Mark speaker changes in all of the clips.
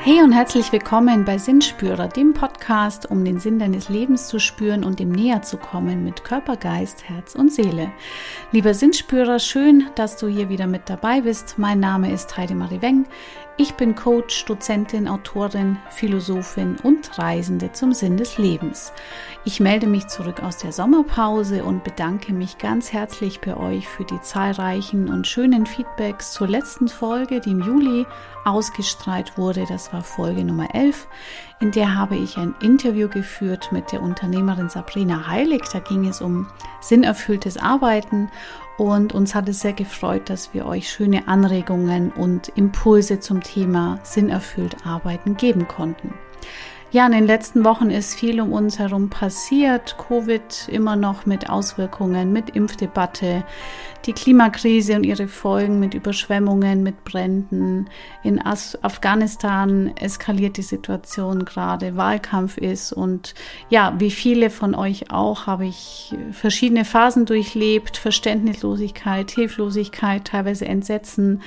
Speaker 1: Hey und herzlich willkommen bei Sinnspürer, dem Podcast, um den Sinn deines Lebens zu spüren und dem näher zu kommen mit Körper, Geist, Herz und Seele. Lieber Sinnspürer, schön, dass du hier wieder mit dabei bist. Mein Name ist Heidemarie Weng. Ich bin Coach, Dozentin, Autorin, Philosophin und Reisende zum Sinn des Lebens. Ich melde mich zurück aus der Sommerpause und bedanke mich ganz herzlich bei euch für die zahlreichen und schönen Feedbacks zur letzten Folge, die im Juli ausgestrahlt wurde. Das war Folge Nummer 11. In der habe ich ein Interview geführt mit der Unternehmerin Sabrina Heilig. Da ging es um sinnerfülltes Arbeiten und uns hat es sehr gefreut, dass wir euch schöne Anregungen und Impulse zum Thema sinnerfüllt arbeiten geben konnten. Ja, in den letzten Wochen ist viel um uns herum passiert. Covid immer noch mit Auswirkungen, mit Impfdebatte, die Klimakrise und ihre Folgen mit Überschwemmungen, mit Bränden. In Afghanistan eskaliert die Situation gerade, Wahlkampf ist und ja, wie viele von euch auch, habe ich verschiedene Phasen durchlebt, Verständnislosigkeit, Hilflosigkeit, teilweise Entsetzen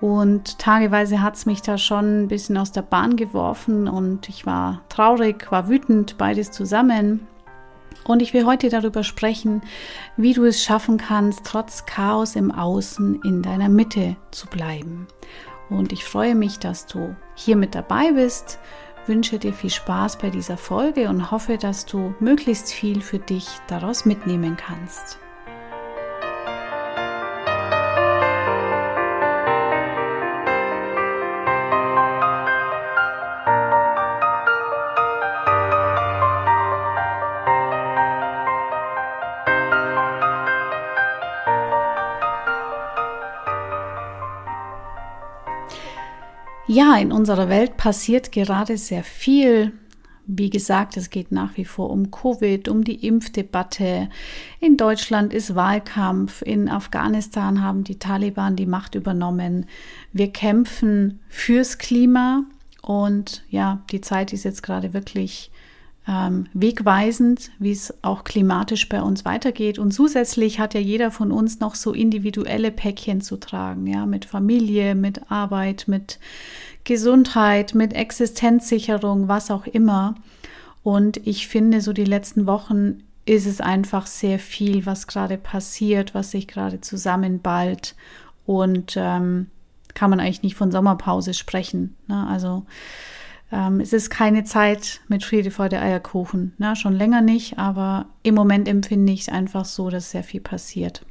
Speaker 1: und tageweise hat es mich da schon ein bisschen aus der Bahn geworfen und ich war traurig, war wütend, beides zusammen. Und ich will heute darüber sprechen, wie du es schaffen kannst, trotz Chaos im Außen in deiner Mitte zu bleiben. Und ich freue mich, dass du hier mit dabei bist, wünsche dir viel Spaß bei dieser Folge und hoffe, dass du möglichst viel für dich daraus mitnehmen kannst. Ja, in unserer Welt passiert gerade sehr viel. Wie gesagt, es geht nach wie vor um Covid, um die Impfdebatte. In Deutschland ist Wahlkampf. In Afghanistan haben die Taliban die Macht übernommen. Wir kämpfen fürs Klima. Und ja, die Zeit ist jetzt gerade wirklich ähm, wegweisend, wie es auch klimatisch bei uns weitergeht. Und zusätzlich hat ja jeder von uns noch so individuelle Päckchen zu tragen, ja, mit Familie, mit Arbeit, mit Gesundheit, mit Existenzsicherung, was auch immer. Und ich finde, so die letzten Wochen ist es einfach sehr viel, was gerade passiert, was sich gerade zusammenballt. Und ähm, kann man eigentlich nicht von Sommerpause sprechen. Ne? Also ähm, es ist keine Zeit mit Friede vor der Eierkuchen. Ne? Schon länger nicht, aber im Moment empfinde ich es einfach so, dass sehr viel passiert.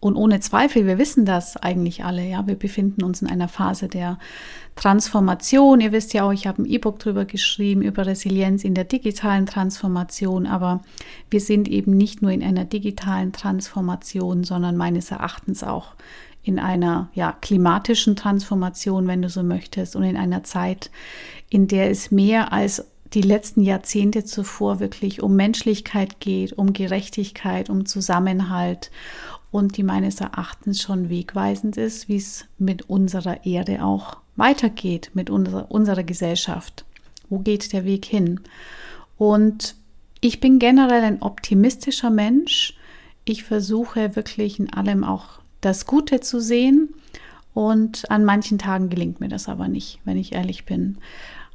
Speaker 1: Und ohne Zweifel, wir wissen das eigentlich alle, ja, wir befinden uns in einer Phase der Transformation. Ihr wisst ja auch, ich habe ein E-Book drüber geschrieben, über Resilienz in der digitalen Transformation, aber wir sind eben nicht nur in einer digitalen Transformation, sondern meines Erachtens auch in einer ja, klimatischen Transformation, wenn du so möchtest, und in einer Zeit, in der es mehr als die letzten Jahrzehnte zuvor wirklich um Menschlichkeit geht, um Gerechtigkeit, um Zusammenhalt und die meines Erachtens schon wegweisend ist, wie es mit unserer Erde auch weitergeht, mit unserer, unserer Gesellschaft. Wo geht der Weg hin? Und ich bin generell ein optimistischer Mensch. Ich versuche wirklich in allem auch das Gute zu sehen. Und an manchen Tagen gelingt mir das aber nicht, wenn ich ehrlich bin.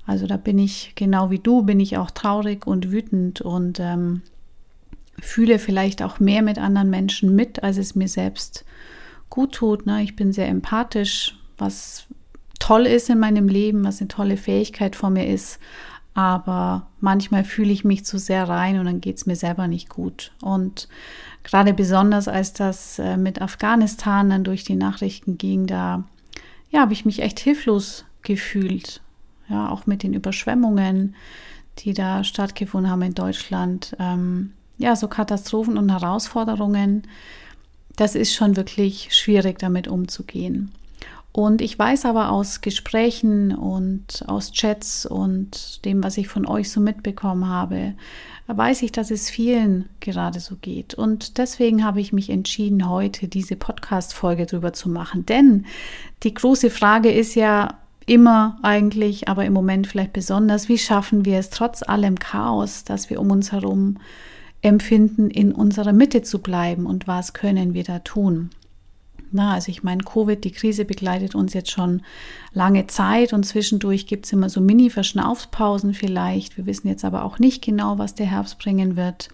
Speaker 1: Also da bin ich genau wie du, bin ich auch traurig und wütend und ähm, fühle vielleicht auch mehr mit anderen Menschen mit, als es mir selbst gut tut. Ne? Ich bin sehr empathisch, was toll ist in meinem Leben, was eine tolle Fähigkeit von mir ist. Aber manchmal fühle ich mich zu sehr rein und dann geht es mir selber nicht gut. Und gerade besonders als das äh, mit Afghanistan dann durch die Nachrichten ging, da ja, habe ich mich echt hilflos gefühlt. Ja, auch mit den Überschwemmungen, die da stattgefunden haben in Deutschland. Ähm, ja, so Katastrophen und Herausforderungen, das ist schon wirklich schwierig damit umzugehen. Und ich weiß aber aus Gesprächen und aus Chats und dem, was ich von euch so mitbekommen habe, weiß ich, dass es vielen gerade so geht. Und deswegen habe ich mich entschieden, heute diese Podcast-Folge drüber zu machen. Denn die große Frage ist ja immer eigentlich, aber im Moment vielleicht besonders, wie schaffen wir es trotz allem Chaos, das wir um uns herum empfinden, in unserer Mitte zu bleiben und was können wir da tun? Na, also ich meine, Covid, die Krise begleitet uns jetzt schon lange Zeit und zwischendurch gibt es immer so Mini-Verschnaufspausen vielleicht. Wir wissen jetzt aber auch nicht genau, was der Herbst bringen wird.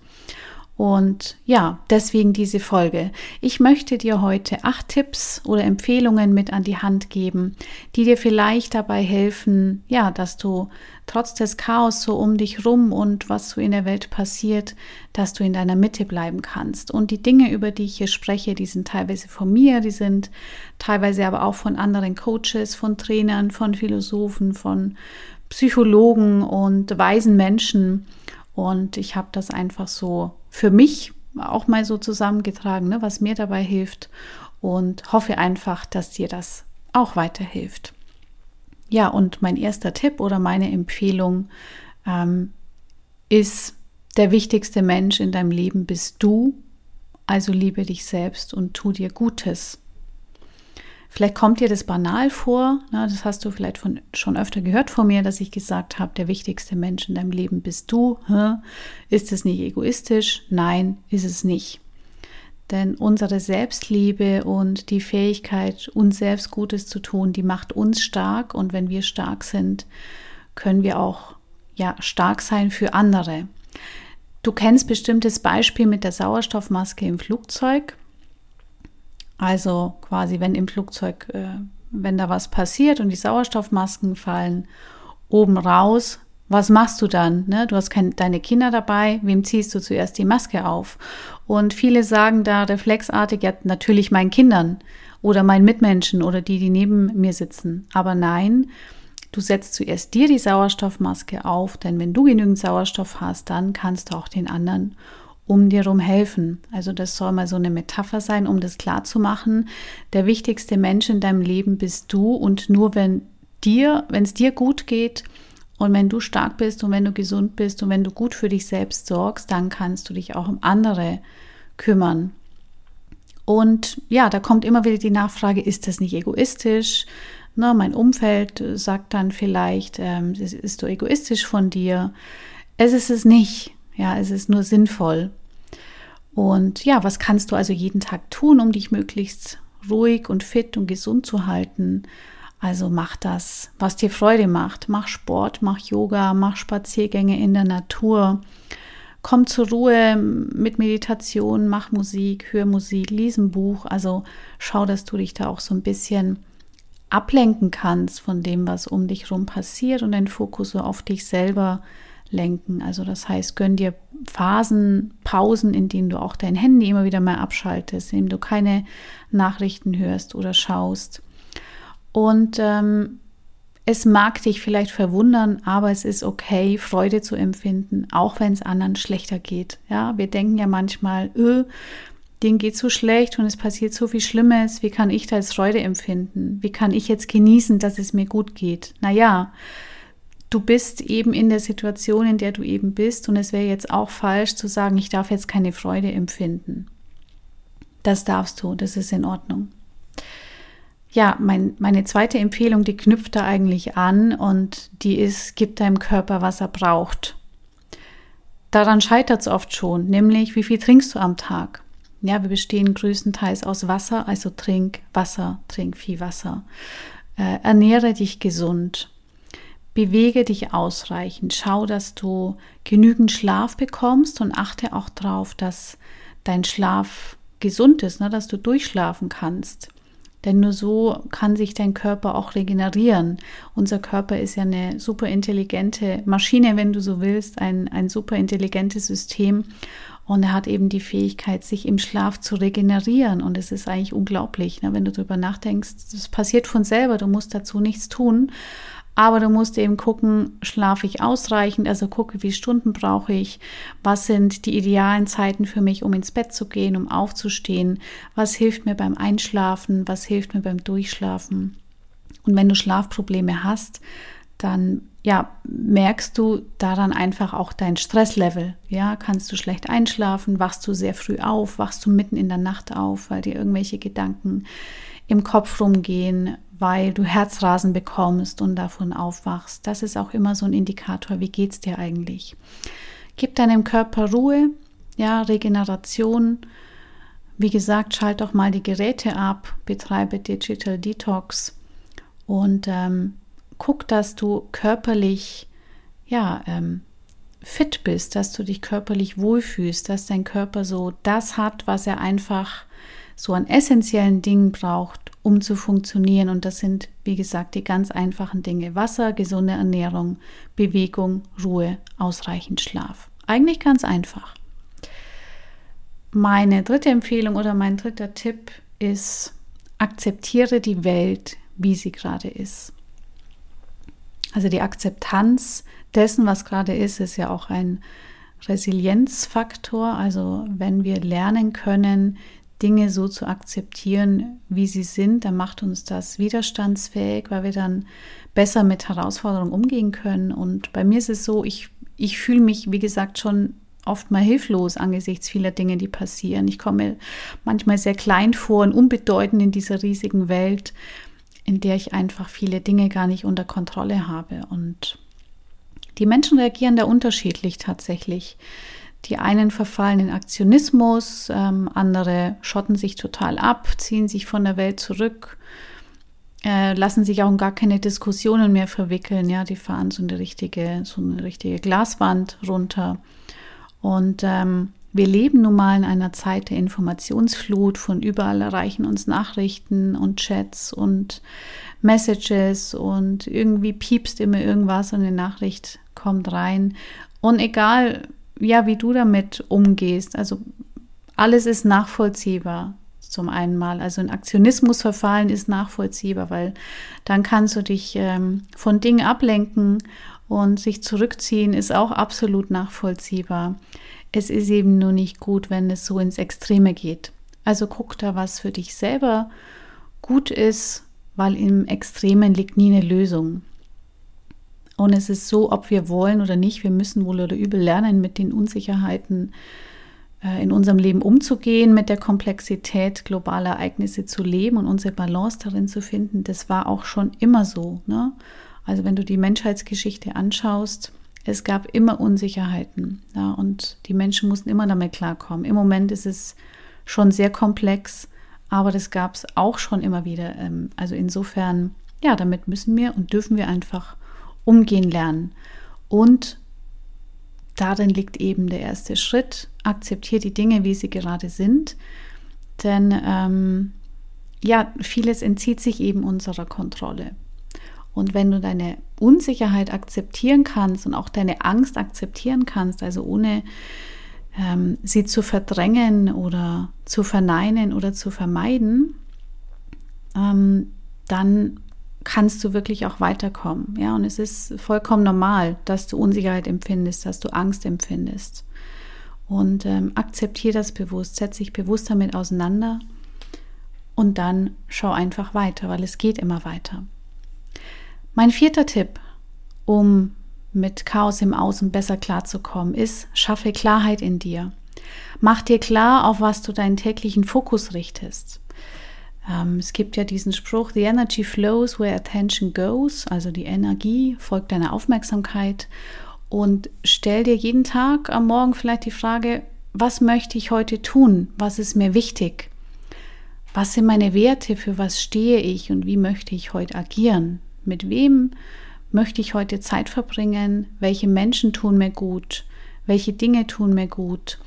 Speaker 1: Und ja, deswegen diese Folge. Ich möchte dir heute acht Tipps oder Empfehlungen mit an die Hand geben, die dir vielleicht dabei helfen, ja, dass du trotz des Chaos so um dich rum und was so in der Welt passiert, dass du in deiner Mitte bleiben kannst. Und die Dinge, über die ich hier spreche, die sind teilweise von mir, die sind teilweise aber auch von anderen Coaches, von Trainern, von Philosophen, von Psychologen und weisen Menschen. Und ich habe das einfach so für mich auch mal so zusammengetragen, ne, was mir dabei hilft und hoffe einfach, dass dir das auch weiterhilft. Ja, und mein erster Tipp oder meine Empfehlung ähm, ist, der wichtigste Mensch in deinem Leben bist du, also liebe dich selbst und tu dir Gutes. Vielleicht kommt dir das banal vor, ne, das hast du vielleicht von, schon öfter gehört von mir, dass ich gesagt habe, der wichtigste Mensch in deinem Leben bist du. Ist es nicht egoistisch? Nein, ist es nicht. Denn unsere Selbstliebe und die Fähigkeit, uns selbst Gutes zu tun, die macht uns stark. Und wenn wir stark sind, können wir auch ja, stark sein für andere. Du kennst bestimmt das Beispiel mit der Sauerstoffmaske im Flugzeug. Also quasi, wenn im Flugzeug, äh, wenn da was passiert und die Sauerstoffmasken fallen oben raus, was machst du dann? Ne? Du hast kein, deine Kinder dabei, wem ziehst du zuerst die Maske auf? Und viele sagen da reflexartig, ja, natürlich meinen Kindern oder meinen Mitmenschen oder die, die neben mir sitzen. Aber nein, du setzt zuerst dir die Sauerstoffmaske auf, denn wenn du genügend Sauerstoff hast, dann kannst du auch den anderen um dir herum helfen. Also das soll mal so eine Metapher sein, um das klar zu machen. Der wichtigste Mensch in deinem Leben bist du und nur wenn dir, wenn es dir gut geht und wenn du stark bist und wenn du gesund bist und wenn du gut für dich selbst sorgst, dann kannst du dich auch um andere kümmern. Und ja, da kommt immer wieder die Nachfrage, ist das nicht egoistisch? Na, mein Umfeld sagt dann vielleicht, ähm, ist so egoistisch von dir. Es ist es nicht. Ja, es ist nur sinnvoll. Und ja, was kannst du also jeden Tag tun, um dich möglichst ruhig und fit und gesund zu halten? Also mach das, was dir Freude macht. Mach Sport, mach Yoga, mach Spaziergänge in der Natur. Komm zur Ruhe mit Meditation, mach Musik, hör Musik, lies ein Buch. Also schau, dass du dich da auch so ein bisschen ablenken kannst von dem, was um dich herum passiert und deinen Fokus so auf dich selber lenken. Also das heißt, gönn dir Phasen, Pausen, in denen du auch dein Handy immer wieder mal abschaltest, in denen du keine Nachrichten hörst oder schaust. Und ähm, es mag dich vielleicht verwundern, aber es ist okay, Freude zu empfinden, auch wenn es anderen schlechter geht. Ja, wir denken ja manchmal, öh, denen geht so schlecht und es passiert so viel Schlimmes. Wie kann ich da jetzt Freude empfinden? Wie kann ich jetzt genießen, dass es mir gut geht? Naja, du bist eben in der Situation, in der du eben bist und es wäre jetzt auch falsch zu sagen, ich darf jetzt keine Freude empfinden. Das darfst du, das ist in Ordnung. Ja, mein, meine zweite Empfehlung, die knüpft da eigentlich an und die ist, gib deinem Körper, was er braucht. Daran scheitert es oft schon, nämlich wie viel trinkst du am Tag? Ja, wir bestehen größtenteils aus Wasser, also trink Wasser, trink viel Wasser. Äh, ernähre dich gesund. Bewege dich ausreichend. Schau, dass du genügend Schlaf bekommst und achte auch darauf, dass dein Schlaf gesund ist, ne, dass du durchschlafen kannst. Denn nur so kann sich dein Körper auch regenerieren. Unser Körper ist ja eine super intelligente Maschine, wenn du so willst, ein, ein super intelligentes System. Und er hat eben die Fähigkeit, sich im Schlaf zu regenerieren. Und es ist eigentlich unglaublich, ne? wenn du darüber nachdenkst. Das passiert von selber, du musst dazu nichts tun. Aber du musst eben gucken, schlafe ich ausreichend, also gucke, wie Stunden brauche ich, was sind die idealen Zeiten für mich, um ins Bett zu gehen, um aufzustehen, was hilft mir beim Einschlafen, was hilft mir beim Durchschlafen. Und wenn du Schlafprobleme hast, dann ja, merkst du daran einfach auch dein Stresslevel. Ja, kannst du schlecht einschlafen, wachst du sehr früh auf, wachst du mitten in der Nacht auf, weil dir irgendwelche Gedanken im Kopf rumgehen, weil du Herzrasen bekommst und davon aufwachst. Das ist auch immer so ein Indikator, wie geht es dir eigentlich? Gib deinem Körper Ruhe, ja, Regeneration, Wie gesagt, schalt doch mal die Geräte ab, betreibe Digital Detox und ähm, guck, dass du körperlich ja, ähm, fit bist, dass du dich körperlich wohlfühlst, dass dein Körper so das hat, was er einfach so an essentiellen Dingen braucht, um zu funktionieren. Und das sind, wie gesagt, die ganz einfachen Dinge. Wasser, gesunde Ernährung, Bewegung, Ruhe, ausreichend Schlaf. Eigentlich ganz einfach. Meine dritte Empfehlung oder mein dritter Tipp ist, akzeptiere die Welt, wie sie gerade ist. Also die Akzeptanz dessen, was gerade ist, ist ja auch ein Resilienzfaktor. Also wenn wir lernen können, Dinge so zu akzeptieren, wie sie sind, dann macht uns das widerstandsfähig, weil wir dann besser mit Herausforderungen umgehen können. Und bei mir ist es so, ich, ich fühle mich, wie gesagt, schon oft mal hilflos angesichts vieler Dinge, die passieren. Ich komme manchmal sehr klein vor und unbedeutend in dieser riesigen Welt, in der ich einfach viele Dinge gar nicht unter Kontrolle habe. Und die Menschen reagieren da unterschiedlich tatsächlich. Die einen verfallen in Aktionismus, ähm, andere schotten sich total ab, ziehen sich von der Welt zurück, äh, lassen sich auch in gar keine Diskussionen mehr verwickeln. Ja, die fahren so eine richtige, so eine richtige Glaswand runter. Und ähm, wir leben nun mal in einer Zeit der Informationsflut. Von überall erreichen uns Nachrichten und Chats und Messages und irgendwie piepst immer irgendwas und eine Nachricht kommt rein. Und egal, ja, wie du damit umgehst, also alles ist nachvollziehbar zum einen mal. Also ein Aktionismus verfallen ist nachvollziehbar, weil dann kannst du dich ähm, von Dingen ablenken und sich zurückziehen ist auch absolut nachvollziehbar. Es ist eben nur nicht gut, wenn es so ins Extreme geht. Also guck da, was für dich selber gut ist, weil im Extremen liegt nie eine Lösung. Und es ist so, ob wir wollen oder nicht, wir müssen wohl oder übel lernen, mit den Unsicherheiten äh, in unserem Leben umzugehen, mit der Komplexität globaler Ereignisse zu leben und unsere Balance darin zu finden. Das war auch schon immer so. Ne? Also wenn du die Menschheitsgeschichte anschaust, es gab immer Unsicherheiten ja, und die Menschen mussten immer damit klarkommen. Im Moment ist es schon sehr komplex, aber das gab es auch schon immer wieder. Ähm, also insofern, ja, damit müssen wir und dürfen wir einfach umgehen lernen. Und darin liegt eben der erste Schritt. Akzeptiere die Dinge, wie sie gerade sind. Denn ähm, ja, vieles entzieht sich eben unserer Kontrolle. Und wenn du deine Unsicherheit akzeptieren kannst und auch deine Angst akzeptieren kannst, also ohne ähm, sie zu verdrängen oder zu verneinen oder zu vermeiden, ähm, dann kannst du wirklich auch weiterkommen. Ja, und es ist vollkommen normal, dass du Unsicherheit empfindest, dass du Angst empfindest. Und ähm, akzeptiere das bewusst, setze dich bewusst damit auseinander und dann schau einfach weiter, weil es geht immer weiter. Mein vierter Tipp, um mit Chaos im Außen besser klarzukommen, ist, schaffe Klarheit in dir. Mach dir klar, auf was du deinen täglichen Fokus richtest. Ähm, es gibt ja diesen Spruch, The energy flows where attention goes, also die Energie folgt deiner Aufmerksamkeit. Und stell dir jeden Tag am Morgen vielleicht die Frage, was möchte ich heute tun? Was ist mir wichtig? Was sind meine Werte? Für was stehe ich? Und wie möchte ich heute agieren? Mit wem möchte ich heute Zeit verbringen? Welche Menschen tun mir gut? Welche Dinge tun mir gut?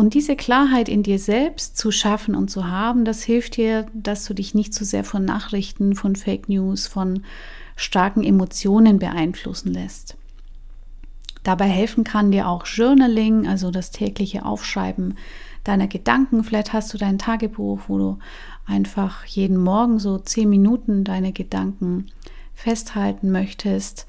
Speaker 1: Und diese Klarheit in dir selbst zu schaffen und zu haben, das hilft dir, dass du dich nicht zu so sehr von Nachrichten, von Fake News, von starken Emotionen beeinflussen lässt. Dabei helfen kann dir auch Journaling, also das tägliche Aufschreiben deiner Gedanken. Vielleicht hast du dein Tagebuch, wo du einfach jeden Morgen so zehn Minuten deine Gedanken festhalten möchtest.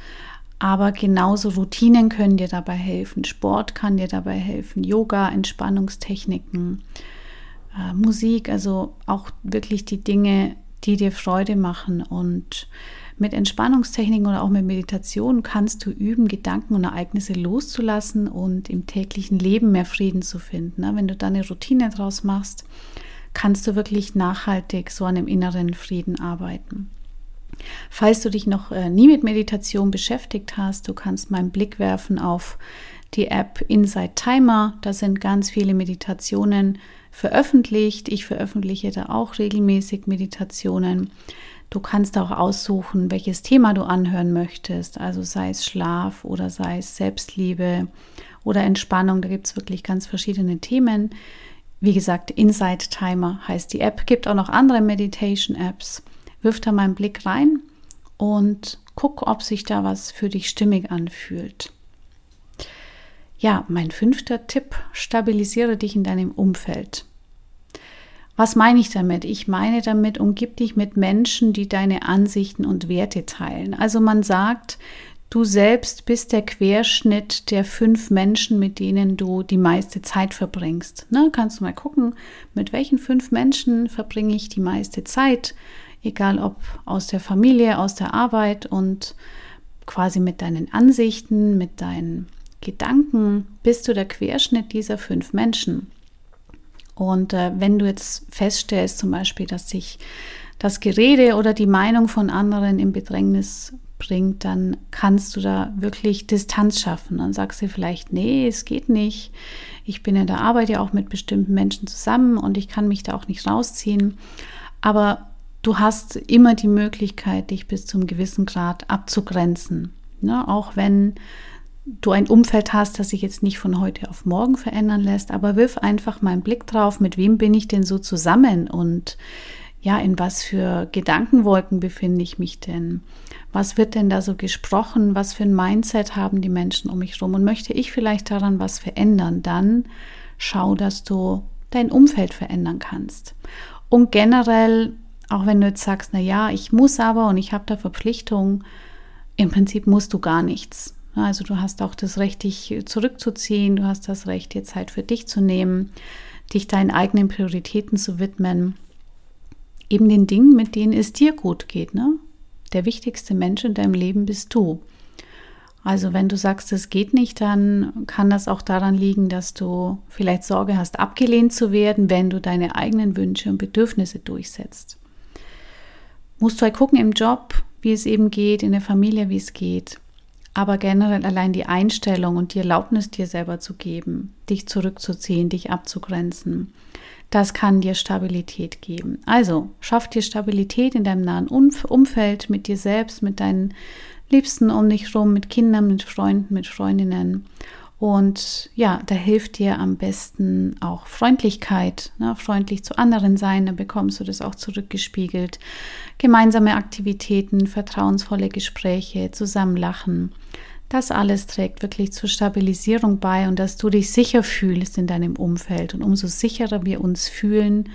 Speaker 1: Aber genauso Routinen können dir dabei helfen. Sport kann dir dabei helfen. Yoga, Entspannungstechniken, äh, Musik, also auch wirklich die Dinge, die dir Freude machen. Und mit Entspannungstechniken oder auch mit Meditation kannst du üben, Gedanken und Ereignisse loszulassen und im täglichen Leben mehr Frieden zu finden. Wenn du da eine Routine draus machst, kannst du wirklich nachhaltig so an dem inneren Frieden arbeiten. Falls du dich noch äh, nie mit Meditation beschäftigt hast, du kannst mal einen Blick werfen auf die App Inside Timer. Da sind ganz viele Meditationen veröffentlicht. Ich veröffentliche da auch regelmäßig Meditationen. Du kannst auch aussuchen, welches Thema du anhören möchtest, also sei es Schlaf oder sei es Selbstliebe oder Entspannung. Da gibt es wirklich ganz verschiedene Themen. Wie gesagt, Inside Timer heißt die App. Gibt auch noch andere Meditation-Apps. Wirf da mal einen Blick rein und guck, ob sich da was für dich stimmig anfühlt. Ja, mein fünfter Tipp, stabilisiere dich in deinem Umfeld. Was meine ich damit? Ich meine damit, umgib dich mit Menschen, die deine Ansichten und Werte teilen. Also man sagt, du selbst bist der Querschnitt der fünf Menschen, mit denen du die meiste Zeit verbringst. Ne? Kannst du mal gucken, mit welchen fünf Menschen verbringe ich die meiste Zeit, egal ob aus der Familie, aus der Arbeit und quasi mit deinen Ansichten, mit deinen Gedanken, bist du der Querschnitt dieser fünf Menschen. Und äh, wenn du jetzt feststellst, zum Beispiel, dass sich das Gerede oder die Meinung von anderen in Bedrängnis bringt, dann kannst du da wirklich Distanz schaffen. Dann sagst du vielleicht, nee, es geht nicht. Ich bin in der Arbeit ja auch mit bestimmten Menschen zusammen und ich kann mich da auch nicht rausziehen. Aber du hast immer die Möglichkeit, dich bis zum gewissen Grad abzugrenzen. Ne? Auch wenn du ein Umfeld hast, das sich jetzt nicht von heute auf morgen verändern lässt, aber wirf einfach mal einen Blick drauf, mit wem bin ich denn so zusammen und ja, in was für Gedankenwolken befinde ich mich denn? Was wird denn da so gesprochen? Was für ein Mindset haben die Menschen um mich herum? Und möchte ich vielleicht daran was verändern? Dann schau, dass du dein Umfeld verändern kannst. Und generell, auch wenn du jetzt sagst, na ja, ich muss aber und ich habe da Verpflichtungen, im Prinzip musst du gar nichts. Also du hast auch das Recht, dich zurückzuziehen, du hast das Recht, dir Zeit für dich zu nehmen, dich deinen eigenen Prioritäten zu widmen, eben den Dingen, mit denen es dir gut geht. Ne? Der wichtigste Mensch in deinem Leben bist du. Also wenn du sagst, es geht nicht, dann kann das auch daran liegen, dass du vielleicht Sorge hast, abgelehnt zu werden, wenn du deine eigenen Wünsche und Bedürfnisse durchsetzt. Musst du halt gucken im Job, wie es eben geht, in der Familie, wie es geht aber generell allein die Einstellung und die Erlaubnis dir selber zu geben, dich zurückzuziehen, dich abzugrenzen, das kann dir Stabilität geben. Also schaff dir Stabilität in deinem nahen Umfeld, mit dir selbst, mit deinen Liebsten um dich rum, mit Kindern, mit Freunden, mit Freundinnen und ja, da hilft dir am besten auch Freundlichkeit, ne? freundlich zu anderen sein, dann bekommst du das auch zurückgespiegelt. Gemeinsame Aktivitäten, vertrauensvolle Gespräche, zusammenlachen. Das alles trägt wirklich zur Stabilisierung bei und dass du dich sicher fühlst in deinem Umfeld. Und umso sicherer wir uns fühlen,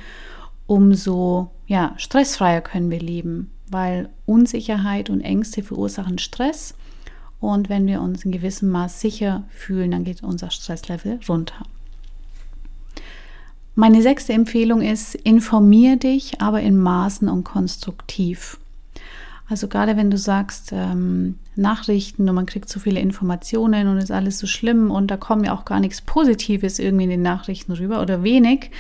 Speaker 1: umso ja, stressfreier können wir leben, weil Unsicherheit und Ängste verursachen Stress und wenn wir uns in gewissem Maß sicher fühlen, dann geht unser Stresslevel runter. Meine sechste Empfehlung ist, informier dich, aber in Maßen und konstruktiv. Also gerade wenn du sagst, ähm, Nachrichten und man kriegt so viele Informationen und ist alles so schlimm und da kommt ja auch gar nichts Positives irgendwie in den Nachrichten rüber oder wenig,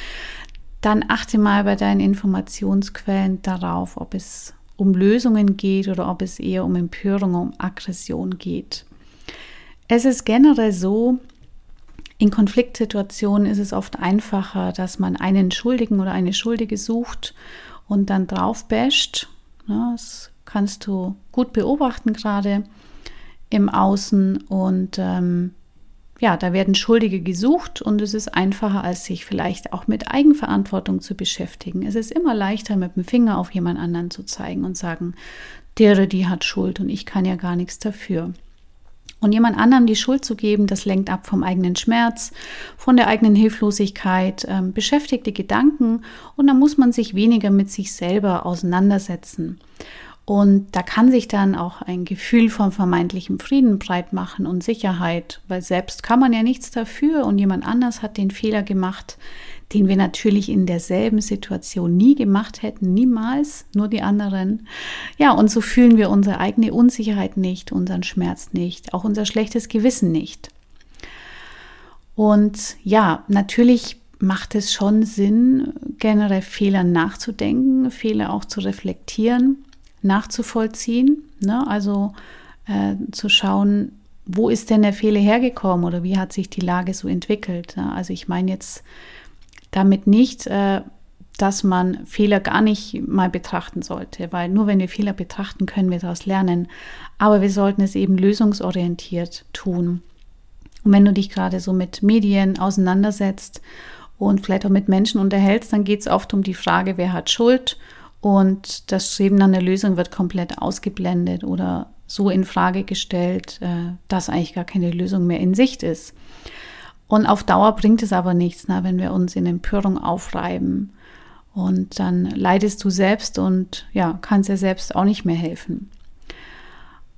Speaker 1: dann achte mal bei deinen Informationsquellen darauf, ob es um Lösungen geht oder ob es eher um Empörung, um Aggression geht. Es ist generell so, in Konfliktsituationen ist es oft einfacher, dass man einen Schuldigen oder eine Schuldige sucht und dann drauf basht. Das kannst du gut beobachten gerade im Außen und ähm, ja, da werden Schuldige gesucht und es ist einfacher, als sich vielleicht auch mit Eigenverantwortung zu beschäftigen. Es ist immer leichter, mit dem Finger auf jemand anderen zu zeigen und sagen, der die hat Schuld und ich kann ja gar nichts dafür. Und jemand anderem die Schuld zu geben, das lenkt ab vom eigenen Schmerz, von der eigenen Hilflosigkeit, äh, beschäftigt die Gedanken und dann muss man sich weniger mit sich selber auseinandersetzen. Und da kann sich dann auch ein Gefühl von vermeintlichem Frieden breit machen und Sicherheit, weil selbst kann man ja nichts dafür und jemand anders hat den Fehler gemacht, den wir natürlich in derselben Situation nie gemacht hätten, niemals, nur die anderen. Ja, und so fühlen wir unsere eigene Unsicherheit nicht, unseren Schmerz nicht, auch unser schlechtes Gewissen nicht. Und ja, natürlich macht es schon Sinn, generell Fehler nachzudenken, Fehler auch zu reflektieren nachzuvollziehen. Ne? Also äh, zu schauen, wo ist denn der Fehler hergekommen oder wie hat sich die Lage so entwickelt? Also ich meine jetzt damit nicht, äh, dass man Fehler gar nicht mal betrachten sollte, weil nur wenn wir Fehler betrachten, können wir daraus lernen. Aber wir sollten es eben lösungsorientiert tun. Und wenn du dich gerade so mit Medien auseinandersetzt und vielleicht auch mit Menschen unterhältst, dann geht es oft um die Frage, wer hat Schuld und das Streben nach einer Lösung wird komplett ausgeblendet oder so in Frage gestellt, äh, dass eigentlich gar keine Lösung mehr in Sicht ist. Und auf Dauer bringt es aber nichts, na, wenn wir uns in Empörung aufreiben. Und dann leidest du selbst und ja, kannst dir selbst auch nicht mehr helfen.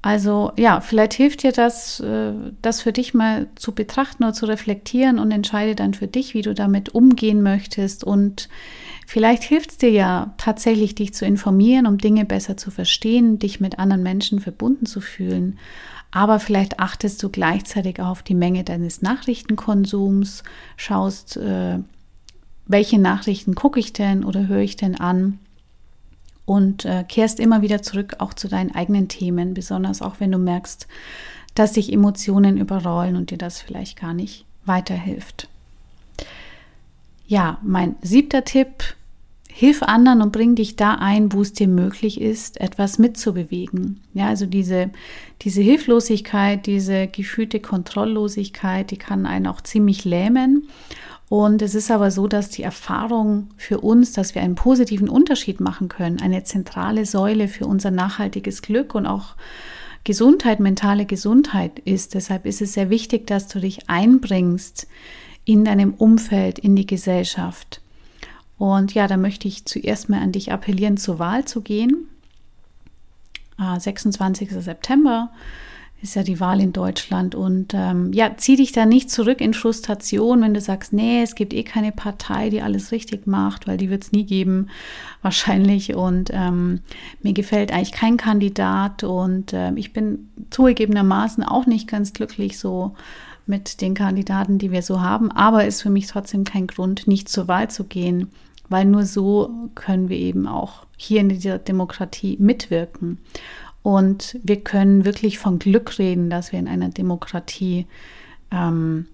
Speaker 1: Also ja, vielleicht hilft dir das, äh, das für dich mal zu betrachten oder zu reflektieren und entscheide dann für dich, wie du damit umgehen möchtest. Und vielleicht hilft es dir ja tatsächlich, dich zu informieren, um Dinge besser zu verstehen, dich mit anderen Menschen verbunden zu fühlen. Aber vielleicht achtest du gleichzeitig auch auf die Menge deines Nachrichtenkonsums, schaust, äh, welche Nachrichten gucke ich denn oder höre ich denn an und äh, kehrst immer wieder zurück auch zu deinen eigenen Themen, besonders auch wenn du merkst, dass sich Emotionen überrollen und dir das vielleicht gar nicht weiterhilft. Ja, mein siebter Tipp, hilf anderen und bring dich da ein, wo es dir möglich ist, etwas mitzubewegen. Ja, also diese, diese Hilflosigkeit, diese gefühlte Kontrolllosigkeit, die kann einen auch ziemlich lähmen. Und es ist aber so, dass die Erfahrung für uns, dass wir einen positiven Unterschied machen können, eine zentrale Säule für unser nachhaltiges Glück und auch Gesundheit, mentale Gesundheit ist. Deshalb ist es sehr wichtig, dass du dich einbringst in deinem Umfeld, in die Gesellschaft. Und ja, da möchte ich zuerst mal an dich appellieren, zur Wahl zu gehen. 26. Ah, September ist ja die Wahl in Deutschland. Und ähm, ja, zieh dich da nicht zurück in Frustration, wenn du sagst, nee, es gibt eh keine Partei, die alles richtig macht, weil die wird es nie geben, wahrscheinlich. Und ähm, mir gefällt eigentlich kein Kandidat. Und ähm, ich bin zugegebenermaßen auch nicht ganz glücklich so mit den Kandidaten, die wir so haben. Aber ist für mich trotzdem kein Grund, nicht zur Wahl zu gehen, weil nur so können wir eben auch hier in dieser Demokratie mitwirken. Und wir können wirklich von Glück reden, dass wir in einer Demokratie ähm,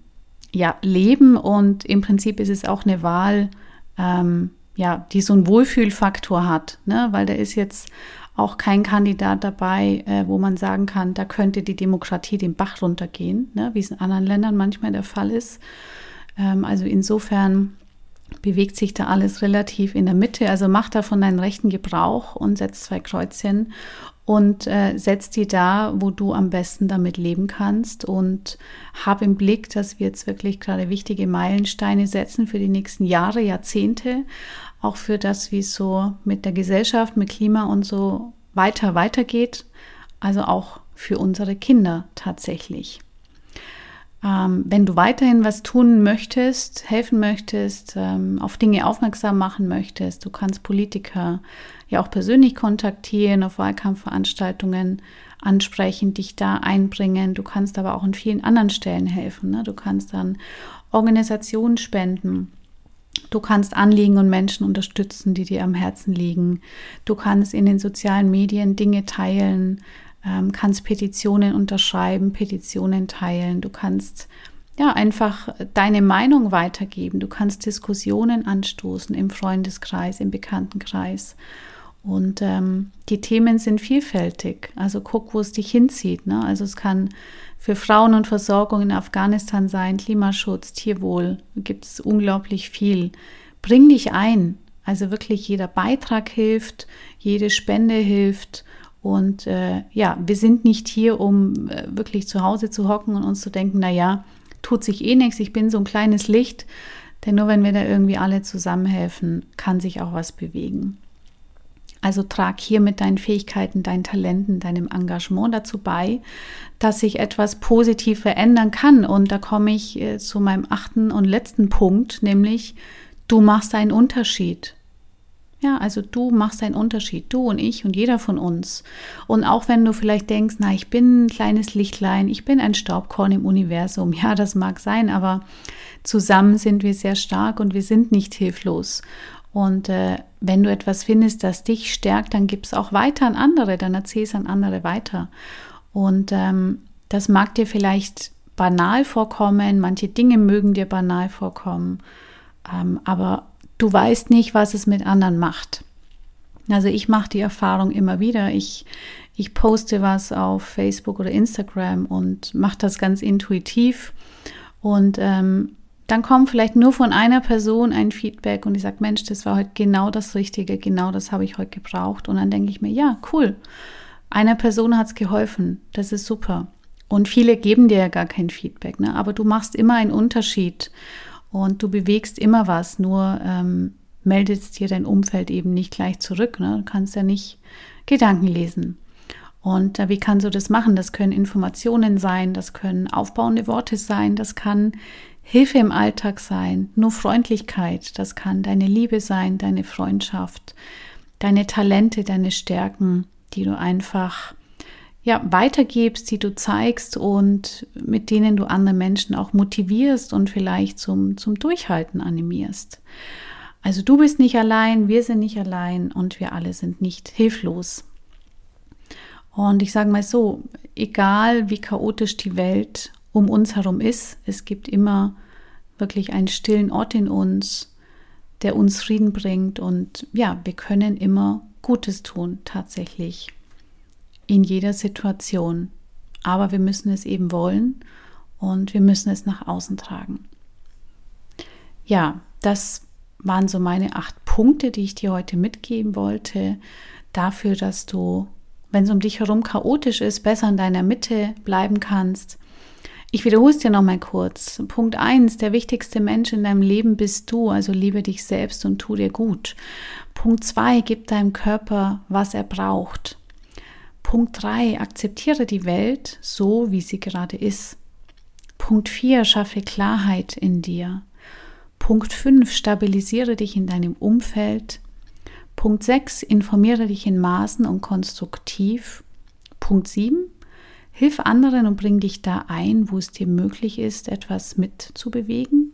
Speaker 1: ja, leben. Und im Prinzip ist es auch eine Wahl, ähm, ja, die so einen Wohlfühlfaktor hat, ne? weil da ist jetzt auch kein Kandidat dabei, äh, wo man sagen kann, da könnte die Demokratie den Bach runtergehen, ne? wie es in anderen Ländern manchmal der Fall ist. Ähm, also insofern bewegt sich da alles relativ in der Mitte. Also mach davon deinen rechten Gebrauch und setz zwei Kreuzchen und äh, setz die da, wo du am besten damit leben kannst und hab im Blick, dass wir jetzt wirklich gerade wichtige Meilensteine setzen für die nächsten Jahre, Jahrzehnte, auch für das, wie es so mit der Gesellschaft, mit Klima und so weiter weitergeht, also auch für unsere Kinder tatsächlich. Ähm, wenn du weiterhin was tun möchtest, helfen möchtest, ähm, auf Dinge aufmerksam machen möchtest, du kannst Politiker ja auch persönlich kontaktieren, auf Wahlkampfveranstaltungen ansprechen, dich da einbringen. Du kannst aber auch an vielen anderen Stellen helfen. Ne? Du kannst dann Organisationen spenden. Du kannst Anliegen und Menschen unterstützen, die dir am Herzen liegen. Du kannst in den sozialen Medien Dinge teilen, ähm, kannst Petitionen unterschreiben, Petitionen teilen, du kannst ja einfach deine Meinung weitergeben, du kannst Diskussionen anstoßen im Freundeskreis, im Bekanntenkreis. Und ähm, die Themen sind vielfältig. Also guck, wo es dich hinzieht. Ne? Also es kann für Frauen und Versorgung in Afghanistan sein, Klimaschutz, Tierwohl, gibt es unglaublich viel. Bring dich ein. Also wirklich jeder Beitrag hilft, jede Spende hilft und äh, ja, wir sind nicht hier, um äh, wirklich zu Hause zu hocken und uns zu denken, na ja, tut sich eh nichts, ich bin so ein kleines Licht. Denn nur wenn wir da irgendwie alle zusammenhelfen, kann sich auch was bewegen. Also trag hier mit deinen Fähigkeiten, deinen Talenten, deinem Engagement dazu bei, dass sich etwas positiv verändern kann. Und da komme ich äh, zu meinem achten und letzten Punkt, nämlich du machst einen Unterschied. Ja, also du machst einen Unterschied, du und ich und jeder von uns. Und auch wenn du vielleicht denkst, na, ich bin ein kleines Lichtlein, ich bin ein Staubkorn im Universum, ja, das mag sein, aber zusammen sind wir sehr stark und wir sind nicht hilflos. Und äh, wenn du etwas findest, das dich stärkt, dann gib es auch weiter an andere, dann erzähl es an andere weiter. Und ähm, Das mag dir vielleicht banal vorkommen, manche Dinge mögen dir banal vorkommen, ähm, aber du weißt nicht, was es mit anderen macht. Also ich mache die Erfahrung immer wieder. Ich, ich poste was auf Facebook oder Instagram und mache das ganz intuitiv. Und ähm, dann kommt vielleicht nur von einer Person ein Feedback und ich sage, Mensch, das war heute genau das Richtige, genau das habe ich heute gebraucht. Und dann denke ich mir, ja, cool. Einer Person hat es geholfen, das ist super. Und viele geben dir ja gar kein Feedback, ne? aber du machst immer einen Unterschied und du bewegst immer was, nur ähm, meldet dir dein Umfeld eben nicht gleich zurück. Ne? Du kannst ja nicht Gedanken lesen. Und äh, wie kannst du das machen? Das können Informationen sein, das können aufbauende Worte sein, das kann Hilfe im Alltag sein, nur Freundlichkeit, das kann deine Liebe sein, deine Freundschaft, deine Talente, deine Stärken, die du einfach ja, weitergibst, die du zeigst und mit denen du andere Menschen auch motivierst und vielleicht zum, zum Durchhalten animierst. Also du bist nicht allein, wir sind nicht allein und wir alle sind nicht hilflos. Und ich sage mal so, egal wie chaotisch die Welt um uns herum ist, es gibt immer wirklich einen stillen Ort in uns, der uns Frieden bringt und ja, wir können immer Gutes tun tatsächlich in jeder Situation. Aber wir müssen es eben wollen und wir müssen es nach außen tragen. Ja, das waren so meine acht Punkte, die ich dir heute mitgeben wollte, dafür, dass du, wenn es um dich herum chaotisch ist, besser in deiner Mitte bleiben kannst. Ich wiederhole es dir nochmal kurz. Punkt 1, der wichtigste Mensch in deinem Leben bist du, also liebe dich selbst und tu dir gut. Punkt 2, gib deinem Körper, was er braucht. Punkt 3, akzeptiere die Welt so, wie sie gerade ist. Punkt 4, schaffe Klarheit in dir. Punkt 5, stabilisiere dich in deinem Umfeld. Punkt 6, informiere dich in Maßen und konstruktiv. Punkt 7, hilf anderen und bring dich da ein, wo es dir möglich ist, etwas mitzubewegen.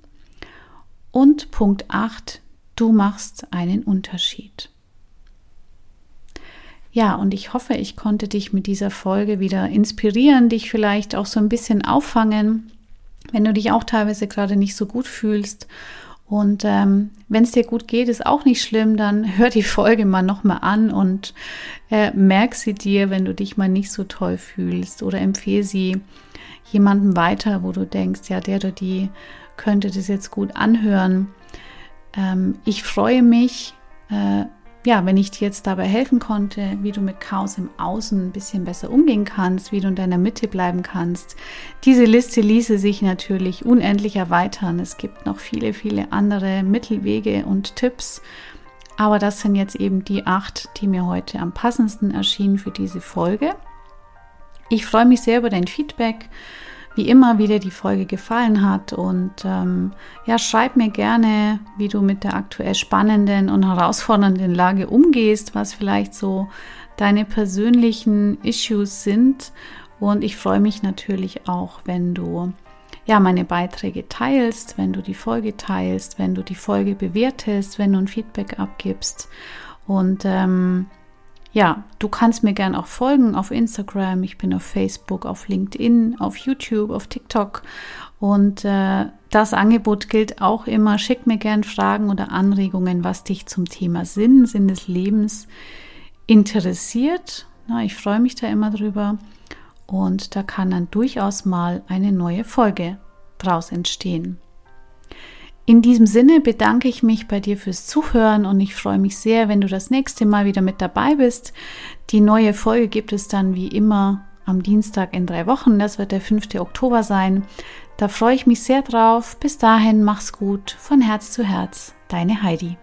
Speaker 1: Und Punkt 8, du machst einen Unterschied. Ja, und ich hoffe, ich konnte dich mit dieser Folge wieder inspirieren, dich vielleicht auch so ein bisschen auffangen, wenn du dich auch teilweise gerade nicht so gut fühlst. Und ähm, wenn es dir gut geht, ist auch nicht schlimm, dann hör die Folge mal nochmal an und äh, merk sie dir, wenn du dich mal nicht so toll fühlst oder empfehle sie jemandem weiter, wo du denkst, ja, der oder die könnte das jetzt gut anhören. Ähm, ich freue mich, äh, ja, wenn ich dir jetzt dabei helfen konnte, wie du mit Chaos im Außen ein bisschen besser umgehen kannst, wie du in deiner Mitte bleiben kannst. Diese Liste ließe sich natürlich unendlich erweitern. Es gibt noch viele, viele andere Mittelwege und Tipps. Aber das sind jetzt eben die acht, die mir heute am passendsten erschienen für diese Folge. Ich freue mich sehr über dein Feedback wie immer, wie dir die Folge gefallen hat. Und ähm, ja, schreib mir gerne, wie du mit der aktuell spannenden und herausfordernden Lage umgehst, was vielleicht so deine persönlichen Issues sind. Und ich freue mich natürlich auch, wenn du ja meine Beiträge teilst, wenn du die Folge teilst, wenn du die Folge bewertest, wenn du ein Feedback abgibst. Und ähm, ja, du kannst mir gern auch folgen auf Instagram. Ich bin auf Facebook, auf LinkedIn, auf YouTube, auf TikTok. Und äh, das Angebot gilt auch immer. Schick mir gern Fragen oder Anregungen, was dich zum Thema Sinn, Sinn des Lebens interessiert. Na, ich freue mich da immer drüber. Und da kann dann durchaus mal eine neue Folge draus entstehen. In diesem Sinne bedanke ich mich bei dir fürs Zuhören und ich freue mich sehr, wenn du das nächste Mal wieder mit dabei bist. Die neue Folge gibt es dann wie immer am Dienstag in drei Wochen. Das wird der 5. Oktober sein. Da freue ich mich sehr drauf. Bis dahin, mach's gut. Von Herz zu Herz. Deine Heidi.